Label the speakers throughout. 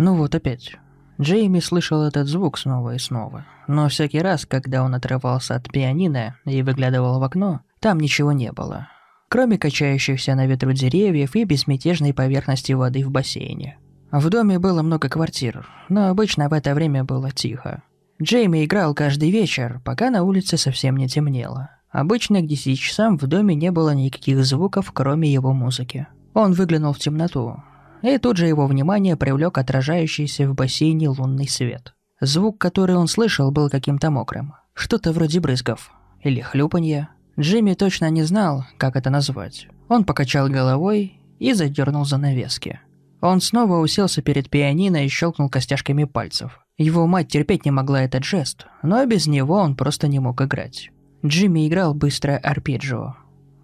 Speaker 1: Ну вот опять. Джейми слышал этот звук снова и снова. Но всякий раз, когда он отрывался от пианино и выглядывал в окно, там ничего не было. Кроме качающихся на ветру деревьев и безмятежной поверхности воды в бассейне. В доме было много квартир, но обычно в это время было тихо. Джейми играл каждый вечер, пока на улице совсем не темнело. Обычно к 10 часам в доме не было никаких звуков, кроме его музыки. Он выглянул в темноту, и тут же его внимание привлек отражающийся в бассейне лунный свет. Звук, который он слышал, был каким-то мокрым. Что-то вроде брызгов. Или хлюпанья. Джимми точно не знал, как это назвать. Он покачал головой и задернул занавески. Он снова уселся перед пианино и щелкнул костяшками пальцев. Его мать терпеть не могла этот жест, но без него он просто не мог играть. Джимми играл быстрое арпеджио.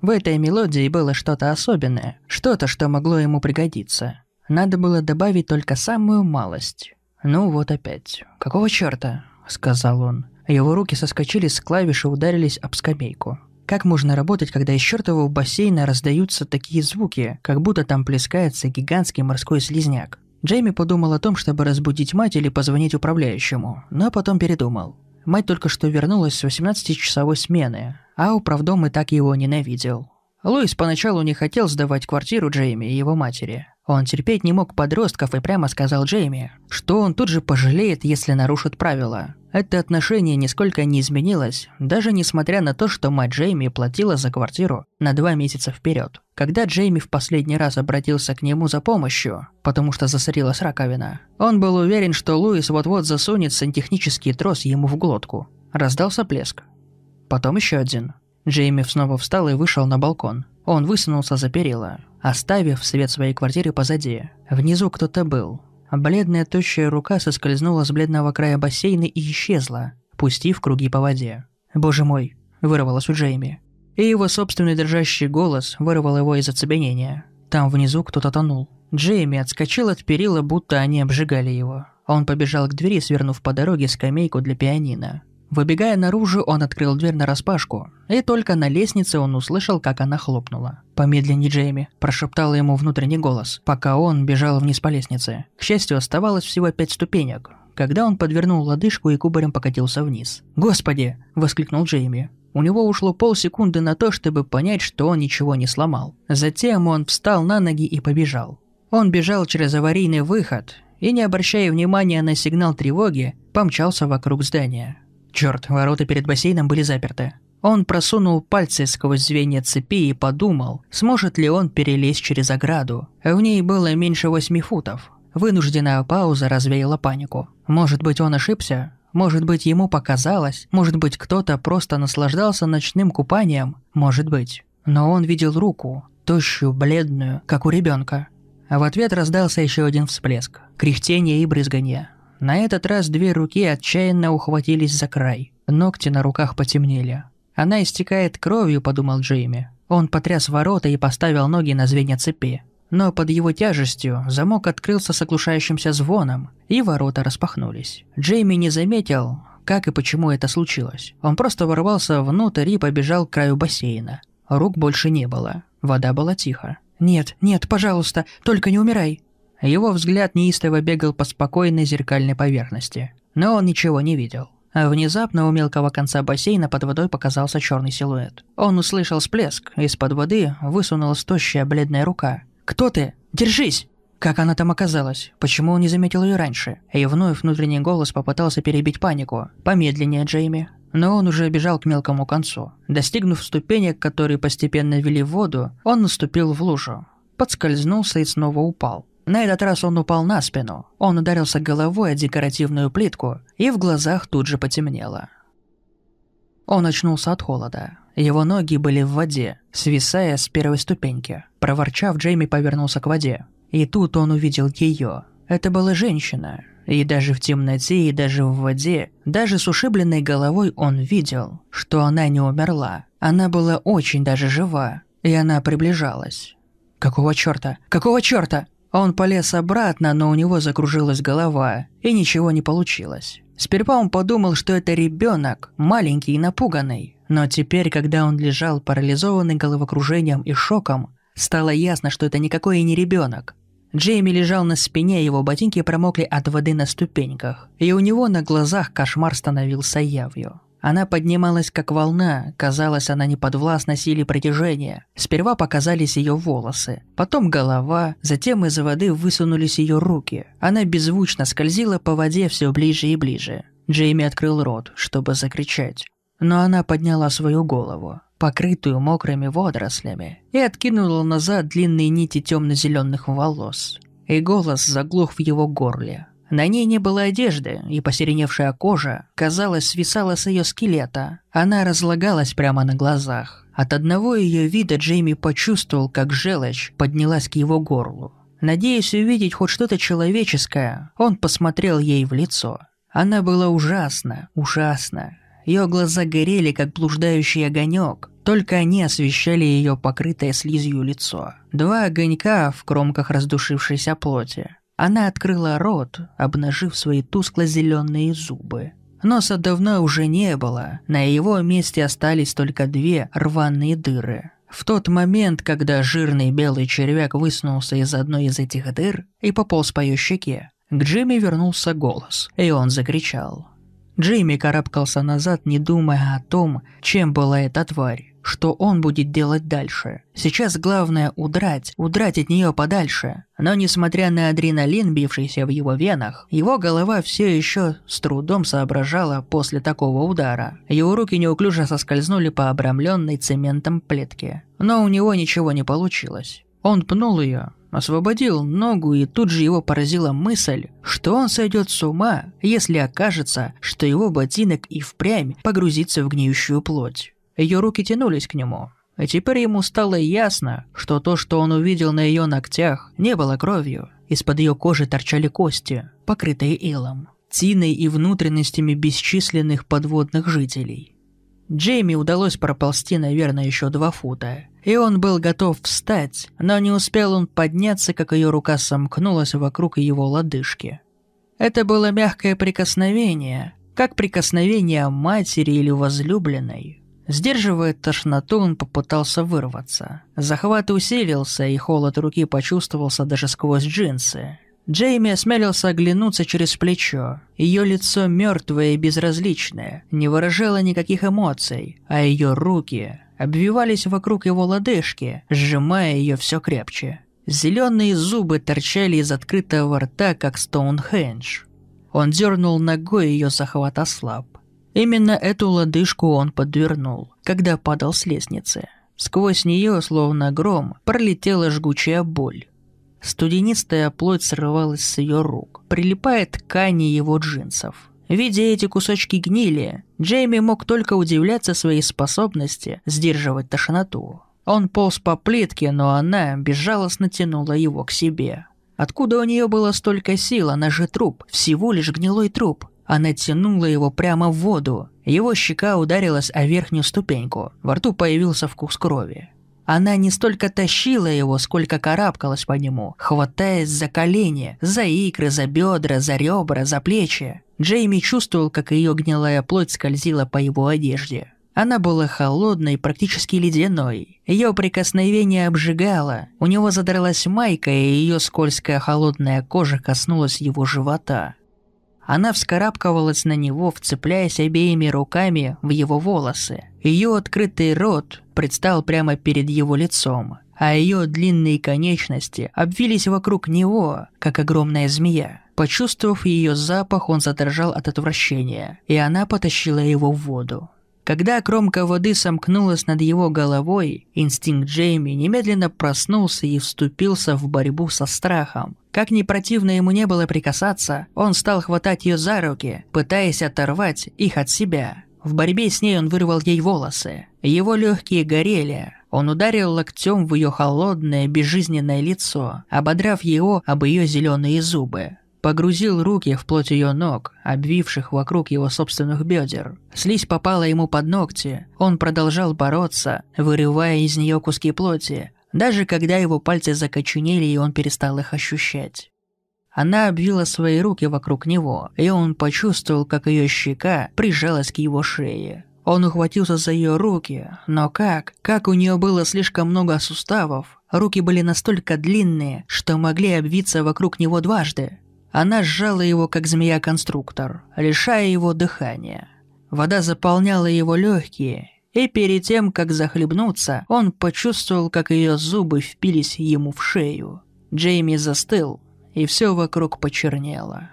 Speaker 1: В этой мелодии было что-то особенное, что-то, что могло ему пригодиться. Надо было добавить только самую малость. «Ну вот опять. Какого чёрта?» – сказал он. Его руки соскочили с клавиш и ударились об скамейку. Как можно работать, когда из чертового бассейна раздаются такие звуки, как будто там плескается гигантский морской слизняк? Джейми подумал о том, чтобы разбудить мать или позвонить управляющему, но потом передумал. Мать только что вернулась с 18-часовой смены, а управдом и так его ненавидел. Луис поначалу не хотел сдавать квартиру Джейми и его матери. Он терпеть не мог подростков и прямо сказал Джейми, что он тут же пожалеет, если нарушит правила. Это отношение нисколько не изменилось, даже несмотря на то, что мать Джейми платила за квартиру на два месяца вперед. Когда Джейми в последний раз обратился к нему за помощью, потому что засорилась раковина, он был уверен, что Луис вот-вот засунет сантехнический трос ему в глотку. Раздался плеск. Потом еще один. Джейми снова встал и вышел на балкон. Он высунулся за перила, оставив свет своей квартиры позади. Внизу кто-то был, Бледная тощая рука соскользнула с бледного края бассейна и исчезла, пустив круги по воде. «Боже мой!» – вырвалось у Джейми. И его собственный дрожащий голос вырвал его из оцепенения. Там внизу кто-то тонул. Джейми отскочил от перила, будто они обжигали его. Он побежал к двери, свернув по дороге скамейку для пианино. Выбегая наружу, он открыл дверь нараспашку, и только на лестнице он услышал, как она хлопнула. «Помедленней, Джейми», – прошептал ему внутренний голос, пока он бежал вниз по лестнице. К счастью, оставалось всего пять ступенек, когда он подвернул лодыжку и кубарем покатился вниз. «Господи!» – воскликнул Джейми. У него ушло полсекунды на то, чтобы понять, что он ничего не сломал. Затем он встал на ноги и побежал. Он бежал через аварийный выход и, не обращая внимания на сигнал тревоги, помчался вокруг здания. Черт, ворота перед бассейном были заперты. Он просунул пальцы сквозь звенья цепи и подумал, сможет ли он перелезть через ограду. В ней было меньше восьми футов. Вынужденная пауза развеяла панику. Может быть, он ошибся? Может быть, ему показалось? Может быть, кто-то просто наслаждался ночным купанием? Может быть. Но он видел руку, тощую, бледную, как у ребенка. А в ответ раздался еще один всплеск. Кряхтение и брызганье. На этот раз две руки отчаянно ухватились за край. Ногти на руках потемнели. «Она истекает кровью», — подумал Джейми. Он потряс ворота и поставил ноги на звенья цепи. Но под его тяжестью замок открылся с оглушающимся звоном, и ворота распахнулись. Джейми не заметил, как и почему это случилось. Он просто ворвался внутрь и побежал к краю бассейна. Рук больше не было. Вода была тиха. «Нет, нет, пожалуйста, только не умирай!» Его взгляд неистово бегал по спокойной зеркальной поверхности. Но он ничего не видел. А внезапно у мелкого конца бассейна под водой показался черный силуэт. Он услышал всплеск, из-под воды высунулась тощая бледная рука. «Кто ты? Держись!» Как она там оказалась? Почему он не заметил ее раньше? И вновь внутренний голос попытался перебить панику. Помедленнее, Джейми. Но он уже бежал к мелкому концу. Достигнув ступенек, которые постепенно вели в воду, он наступил в лужу. Подскользнулся и снова упал. На этот раз он упал на спину. Он ударился головой о декоративную плитку, и в глазах тут же потемнело. Он очнулся от холода. Его ноги были в воде, свисая с первой ступеньки. Проворчав, Джейми повернулся к воде. И тут он увидел ее. Это была женщина. И даже в темноте, и даже в воде, даже с ушибленной головой он видел, что она не умерла. Она была очень даже жива, и она приближалась. «Какого чёрта? Какого чёрта?» Он полез обратно, но у него закружилась голова, и ничего не получилось. Сперва он подумал, что это ребенок, маленький и напуганный. Но теперь, когда он лежал парализованный головокружением и шоком, стало ясно, что это никакой и не ребенок. Джейми лежал на спине, его ботинки промокли от воды на ступеньках, и у него на глазах кошмар становился явью. Она поднималась как волна, казалось, она не подвластна силе притяжения. Сперва показались ее волосы, потом голова, затем из воды высунулись ее руки. Она беззвучно скользила по воде все ближе и ближе. Джейми открыл рот, чтобы закричать. Но она подняла свою голову, покрытую мокрыми водорослями, и откинула назад длинные нити темно-зеленых волос. И голос заглох в его горле. На ней не было одежды, и посереневшая кожа, казалось, свисала с ее скелета. Она разлагалась прямо на глазах. От одного ее вида Джейми почувствовал, как желчь поднялась к его горлу. Надеясь увидеть хоть что-то человеческое, он посмотрел ей в лицо. Она была ужасна, ужасна. Ее глаза горели, как блуждающий огонек, только они освещали ее покрытое слизью лицо. Два огонька в кромках раздушившейся плоти. Она открыла рот, обнажив свои тускло-зеленые зубы. Носа давно уже не было, на его месте остались только две рваные дыры. В тот момент, когда жирный белый червяк высунулся из одной из этих дыр и пополз по ее щеке, к Джимми вернулся голос, и он закричал. Джимми карабкался назад, не думая о том, чем была эта тварь что он будет делать дальше. Сейчас главное удрать, удрать от нее подальше. Но несмотря на адреналин, бившийся в его венах, его голова все еще с трудом соображала после такого удара. Его руки неуклюже соскользнули по обрамленной цементом плитке. Но у него ничего не получилось. Он пнул ее, освободил ногу, и тут же его поразила мысль, что он сойдет с ума, если окажется, что его ботинок и впрямь погрузится в гниющую плоть. Ее руки тянулись к нему. И теперь ему стало ясно, что то, что он увидел на ее ногтях, не было кровью. Из-под ее кожи торчали кости, покрытые илом, тиной и внутренностями бесчисленных подводных жителей. Джейми удалось проползти, наверное, еще два фута, и он был готов встать, но не успел он подняться, как ее рука сомкнулась вокруг его лодыжки. Это было мягкое прикосновение, как прикосновение матери или возлюбленной, Сдерживая тошноту, он попытался вырваться. Захват усилился, и холод руки почувствовался даже сквозь джинсы. Джейми осмелился оглянуться через плечо. Ее лицо мертвое и безразличное, не выражало никаких эмоций, а ее руки обвивались вокруг его лодыжки, сжимая ее все крепче. Зеленые зубы торчали из открытого рта, как Стоунхендж. Он дернул ногой, ее захват ослаб. Именно эту лодыжку он подвернул, когда падал с лестницы. Сквозь нее, словно гром, пролетела жгучая боль. Студенистая плоть срывалась с ее рук, прилипая ткани его джинсов. Видя эти кусочки гнили, Джейми мог только удивляться своей способности сдерживать тошноту. Он полз по плитке, но она безжалостно тянула его к себе. Откуда у нее было столько сил, она же труп, всего лишь гнилой труп. Она тянула его прямо в воду. Его щека ударилась о верхнюю ступеньку. Во рту появился вкус крови. Она не столько тащила его, сколько карабкалась по нему, хватаясь за колени, за икры, за бедра, за ребра, за плечи. Джейми чувствовал, как ее гнилая плоть скользила по его одежде. Она была холодной, практически ледяной. Ее прикосновение обжигало. У него задралась майка, и ее скользкая холодная кожа коснулась его живота. Она вскарабкивалась на него, вцепляясь обеими руками в его волосы. Ее открытый рот предстал прямо перед его лицом, а ее длинные конечности обвились вокруг него, как огромная змея. Почувствовав ее запах, он задрожал от отвращения, и она потащила его в воду. Когда кромка воды сомкнулась над его головой, инстинкт Джейми немедленно проснулся и вступился в борьбу со страхом. Как ни противно ему не было прикасаться, он стал хватать ее за руки, пытаясь оторвать их от себя. В борьбе с ней он вырвал ей волосы. Его легкие горели. Он ударил локтем в ее холодное, безжизненное лицо, ободрав его об ее зеленые зубы погрузил руки в плоть ее ног, обвивших вокруг его собственных бедер. Слизь попала ему под ногти. Он продолжал бороться, вырывая из нее куски плоти, даже когда его пальцы закоченели и он перестал их ощущать. Она обвила свои руки вокруг него, и он почувствовал, как ее щека прижалась к его шее. Он ухватился за ее руки, но как? Как у нее было слишком много суставов, Руки были настолько длинные, что могли обвиться вокруг него дважды. Она сжала его, как змея-конструктор, лишая его дыхания. Вода заполняла его легкие, и перед тем, как захлебнуться, он почувствовал, как ее зубы впились ему в шею. Джейми застыл, и все вокруг почернело.